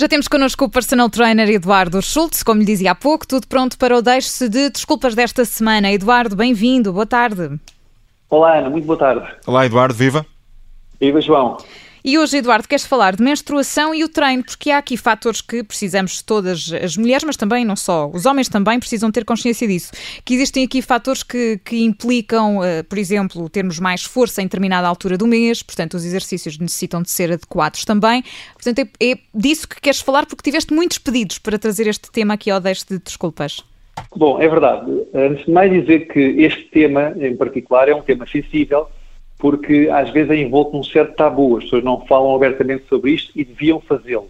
Já temos connosco o personal trainer Eduardo Schultz, como lhe dizia há pouco, tudo pronto para o deixe-se de desculpas desta semana. Eduardo, bem-vindo, boa tarde. Olá Ana, muito boa tarde. Olá Eduardo, viva. Viva João. E hoje, Eduardo, queres falar de menstruação e o treino, porque há aqui fatores que precisamos todas as mulheres, mas também não só, os homens também precisam ter consciência disso. Que existem aqui fatores que, que implicam, uh, por exemplo, termos mais força em determinada altura do mês, portanto, os exercícios necessitam de ser adequados também. Portanto, é, é disso que queres falar, porque tiveste muitos pedidos para trazer este tema aqui ao Deixe de Desculpas. Bom, é verdade. Antes de mais dizer que este tema em particular é um tema sensível porque às vezes é envolto num certo tabu, as pessoas não falam abertamente sobre isto e deviam fazê-lo,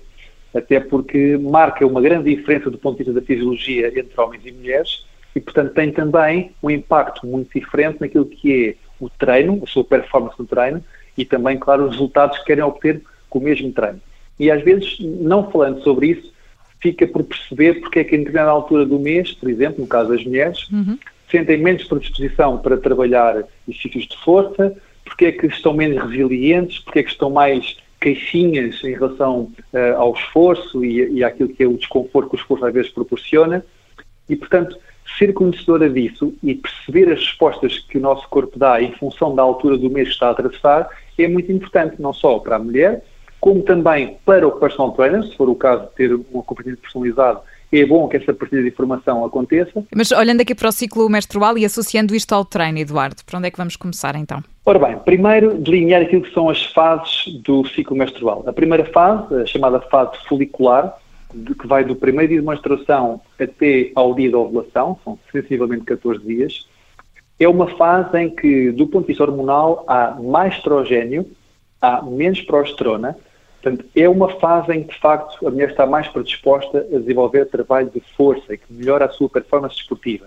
até porque marca uma grande diferença do ponto de vista da fisiologia entre homens e mulheres e, portanto, tem também um impacto muito diferente naquilo que é o treino, a sua performance no treino e também, claro, os resultados que querem obter com o mesmo treino. E às vezes, não falando sobre isso, fica por perceber porque é que em determinada altura do mês, por exemplo, no caso das mulheres, uhum. sentem menos predisposição para trabalhar exercícios de força, porque é que estão menos resilientes, porque é que estão mais queixinhas em relação uh, ao esforço e, e àquilo que é o desconforto que o esforço às vezes proporciona. E, portanto, ser conhecedora disso e perceber as respostas que o nosso corpo dá em função da altura do mês que está a atravessar é muito importante, não só para a mulher, como também para o personal trainer, se for o caso de ter um acompanhamento personalizado é bom que essa partilha de informação aconteça. Mas olhando aqui para o ciclo menstrual e associando isto ao treino, Eduardo, para onde é que vamos começar então? Ora bem, primeiro delinear aquilo que são as fases do ciclo menstrual. A primeira fase, a chamada fase folicular, que vai do primeiro dia de menstruação até ao dia da ovulação, são sensivelmente 14 dias, é uma fase em que, do ponto de vista hormonal, há mais estrogênio, há menos progesterona, Portanto, é uma fase em que, de facto, a mulher está mais predisposta a desenvolver trabalho de força e que melhora a sua performance desportiva.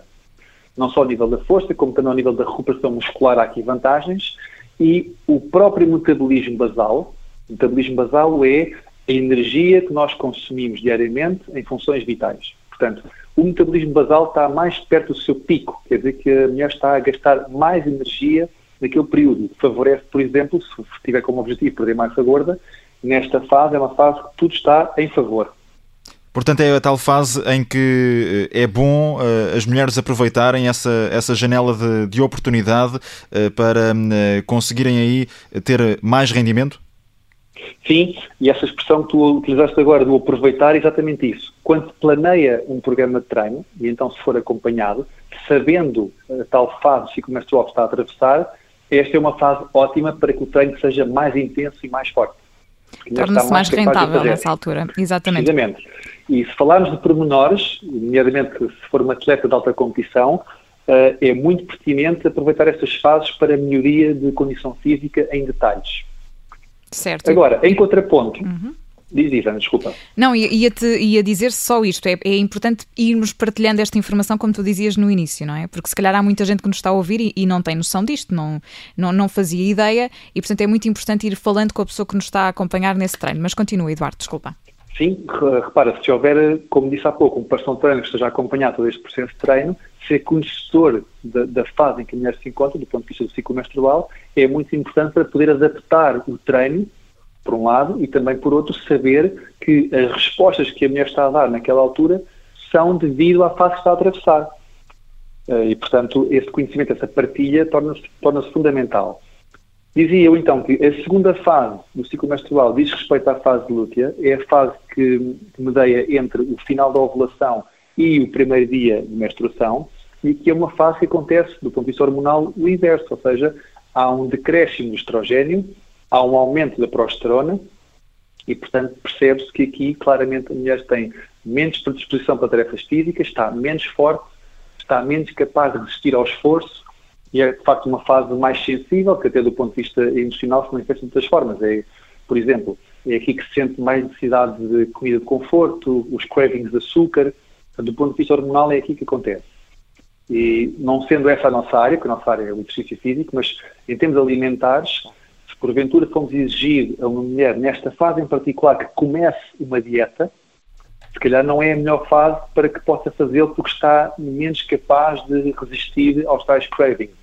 Não só ao nível da força, como também ao nível da recuperação muscular há aqui vantagens. E o próprio metabolismo basal, o metabolismo basal é a energia que nós consumimos diariamente em funções vitais. Portanto, o metabolismo basal está mais perto do seu pico, quer dizer que a mulher está a gastar mais energia naquele período. Favorece, por exemplo, se tiver como objetivo perder massa gorda, nesta fase é uma fase que tudo está em favor. Portanto, é a tal fase em que eh, é bom uh, as mulheres aproveitarem essa, essa janela de, de oportunidade uh, para uh, conseguirem aí ter mais rendimento? Sim, e essa expressão que tu utilizaste agora do aproveitar é exatamente isso. Quando se planeia um programa de treino, e então se for acompanhado, sabendo a tal fase do ciclo menstrual que está a atravessar, esta é uma fase ótima para que o treino seja mais intenso e mais forte. Torna-se mais, mais rentável nessa altura, exatamente. Precisamente. E se falarmos de pormenores, nomeadamente se for uma atleta de alta competição, eh, é muito pertinente aproveitar essas fases para melhoria de condição física em detalhes. Certo. Agora, em contraponto, uhum. Diz, diz, Ana, desculpa. Não, ia-te ia dizer só isto. É, é, importante irmos partilhando esta informação, como tu dizias no início, não é? Porque se calhar há muita gente que nos está a ouvir e, e, não tem noção disto, não, não, não fazia ideia, e portanto é muito importante ir falando com a pessoa que nos está a acompanhar nesse treino. Mas continua, Eduardo, desculpa. Sim, repara, se houver, como disse há pouco, um personal trainer que esteja a acompanhar todo este processo de treino, ser conhecedor da, da, fase em que a mulher se encontra, do ponto de vista do ciclo menstrual, é muito importante para poder adaptar o treino por um lado, e também por outro, saber que as respostas que a mulher está a dar naquela altura são devido à fase que está a atravessar. Eh, e, portanto, esse conhecimento, essa partilha, torna-se torna fundamental. Dizia eu então que a segunda fase do ciclo menstrual diz respeito à fase de lútea, é a fase que medeia entre o final da ovulação e o primeiro dia de menstruação, e que é uma fase que acontece, do ponto de vista hormonal, o inverso, ou seja, há um decréscimo de estrogênio há um aumento da progesterona e, portanto, percebe-se que aqui claramente a mulher tem menos predisposição para tarefas físicas, está menos forte, está menos capaz de resistir ao esforço e é, de facto, uma fase mais sensível, que até do ponto de vista emocional se manifesta de muitas formas. É, por exemplo, é aqui que se sente mais necessidade de comida de conforto, os cravings de açúcar. Do ponto de vista hormonal, é aqui que acontece. E não sendo essa a nossa área, que a nossa área é o exercício físico, mas em termos alimentares, porventura fomos exigir a uma mulher, nesta fase em particular, que comece uma dieta, se calhar não é a melhor fase para que possa fazê-lo porque está menos capaz de resistir aos tais cravings.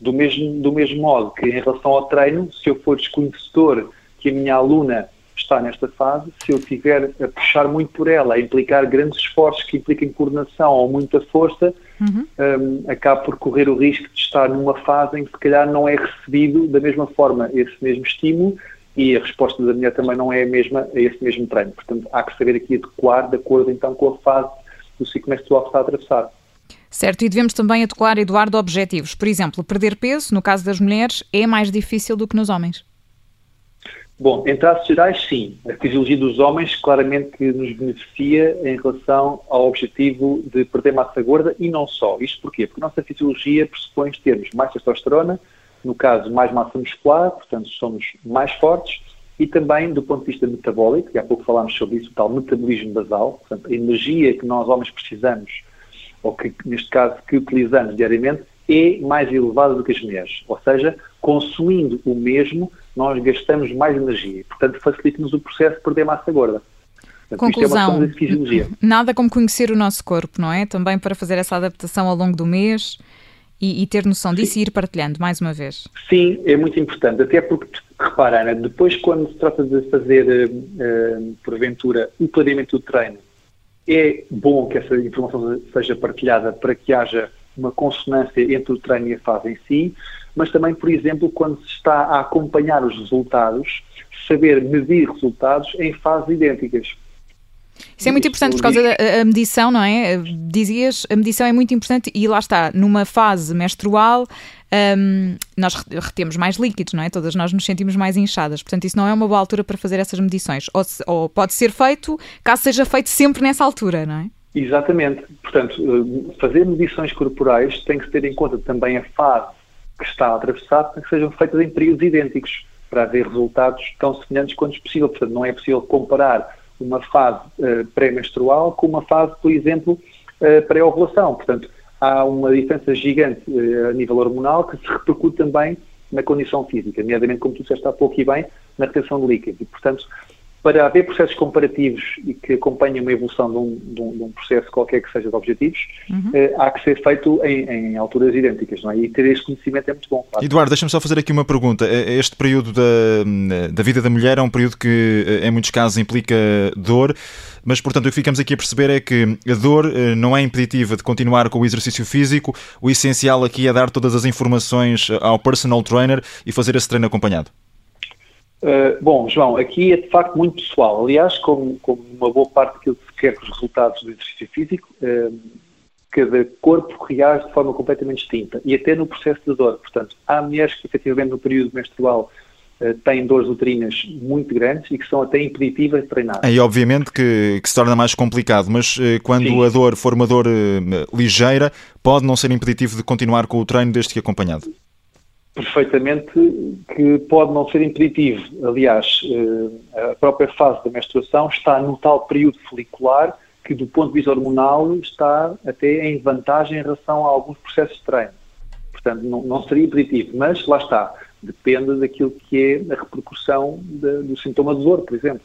Do mesmo, do mesmo modo que em relação ao treino, se eu for desconhecedor que a minha aluna está nesta fase, se eu estiver a puxar muito por ela, a implicar grandes esforços que impliquem coordenação ou muita força, uhum. um, acabo por correr o risco de estar numa fase em que se calhar não é recebido da mesma forma esse mesmo estímulo e a resposta da mulher também não é a mesma a esse mesmo treino. Portanto, há que saber aqui adequar de acordo então com a fase do ciclo menstrual que está a atravessar. Certo, e devemos também adequar, Eduardo, objetivos. Por exemplo, perder peso, no caso das mulheres, é mais difícil do que nos homens. Bom, em traços gerais, sim. A fisiologia dos homens claramente que nos beneficia em relação ao objetivo de perder massa gorda e não só. Isto porquê? Porque a nossa fisiologia pressupõe termos mais testosterona, no caso mais massa muscular, portanto somos mais fortes, e também do ponto de vista metabólico, e há pouco falámos sobre isso, o tal metabolismo basal, portanto a energia que nós homens precisamos, ou que neste caso que utilizamos diariamente, é mais elevada do que as mulheres. Ou seja, consumindo o mesmo, nós gastamos mais energia. Portanto, facilita-nos o processo de perder massa gorda. Portanto, é Conclusão, é nada como conhecer o nosso corpo, não é? Também para fazer essa adaptação ao longo do mês e, e ter noção disso Sim. e ir partilhando, mais uma vez. Sim, é muito importante, até porque, repara, Ana, depois quando se trata de fazer, uh, porventura, o planeamento do treino, é bom que essa informação seja partilhada para que haja uma consonância entre o treino e a fase em si, mas também, por exemplo, quando se está a acompanhar os resultados, saber medir resultados em fases idênticas. Isso é muito importante por causa da medição, não é? Dizias, a medição é muito importante e lá está, numa fase menstrual, um, nós retemos mais líquidos, não é? Todas nós nos sentimos mais inchadas. Portanto, isso não é uma boa altura para fazer essas medições. Ou, se, ou pode ser feito, caso seja feito sempre nessa altura, não é? Exatamente. Portanto, eh, fazer medições corporais tem que ter em conta também a fase que está a atravessar para que sejam feitas em períodos idênticos, para haver resultados tão semelhantes quanto possível. Portanto, não é possível comparar uma fase uh, pré-menstrual com uma fase, por exemplo, uh, pré-ovulação. Portanto, há uma diferença gigante uh, a nível hormonal que se repercute também na condição física, nomeadamente, como tu disseste há pouco e bem, na retenção de líquido. E, portanto, para haver processos comparativos e que acompanhem uma evolução de um, de um, de um processo qualquer que seja de objetivos, uhum. eh, há que ser feito em, em, alturas idênticas, não é? E ter este conhecimento é muito bom. Claro. Eduardo, deixa-me só fazer aqui uma pergunta. Eh, este período da, da vida da mulher é um período que, eh, em muitos casos, implica dor, mas, portanto, o que ficamos aqui a perceber é que a dor eh, não é impeditiva de continuar com o exercício físico, o essencial aqui é dar todas as informações ao personal trainer e fazer esse treino acompanhado. Uh, bom, João, aqui é de facto muito pessoal. Aliás, como, como uma boa parte daquilo que se quer com os resultados do exercício físico, uh, cada corpo reage de forma completamente distinta e até no processo de dor. Portanto, há mulheres que efetivamente no período menstrual uh, têm dores uterinas muito grandes e que são até impeditivas de treinar. E obviamente que, que se torna mais complicado, mas quando Sim. a dor for uma dor ligeira, pode não ser impeditivo de continuar com o treino desde que acompanhado perfeitamente que pode não ser impeditivo. Aliás, eh, a própria fase da menstruação está no tal período folicular que, do ponto de vista hormonal, está até em vantagem em relação a alguns processos de treino. Portanto, não, não seria impeditivo, mas lá está, depende daquilo que é a repercussão de, do sintoma de dor, por exemplo.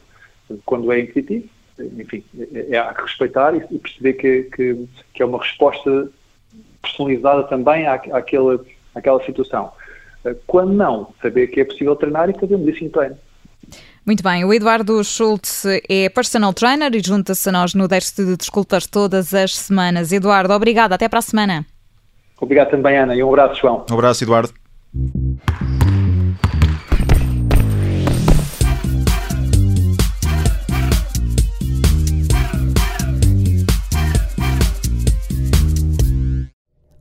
Quando é impeditivo, enfim, é, é, há que respeitar e, perceber que, que, que, é uma resposta personalizada também à, àquela, àquela situação. Quando não, saber que é possível treinar e fazermos isso em treino. Muito bem, o Eduardo Schultz é personal trainer e junta-se a nós no Deixe de Desculpas todas as semanas. Eduardo, obrigado, até para a semana. Obrigado também, Ana, e um abraço, João. Um abraço, Eduardo.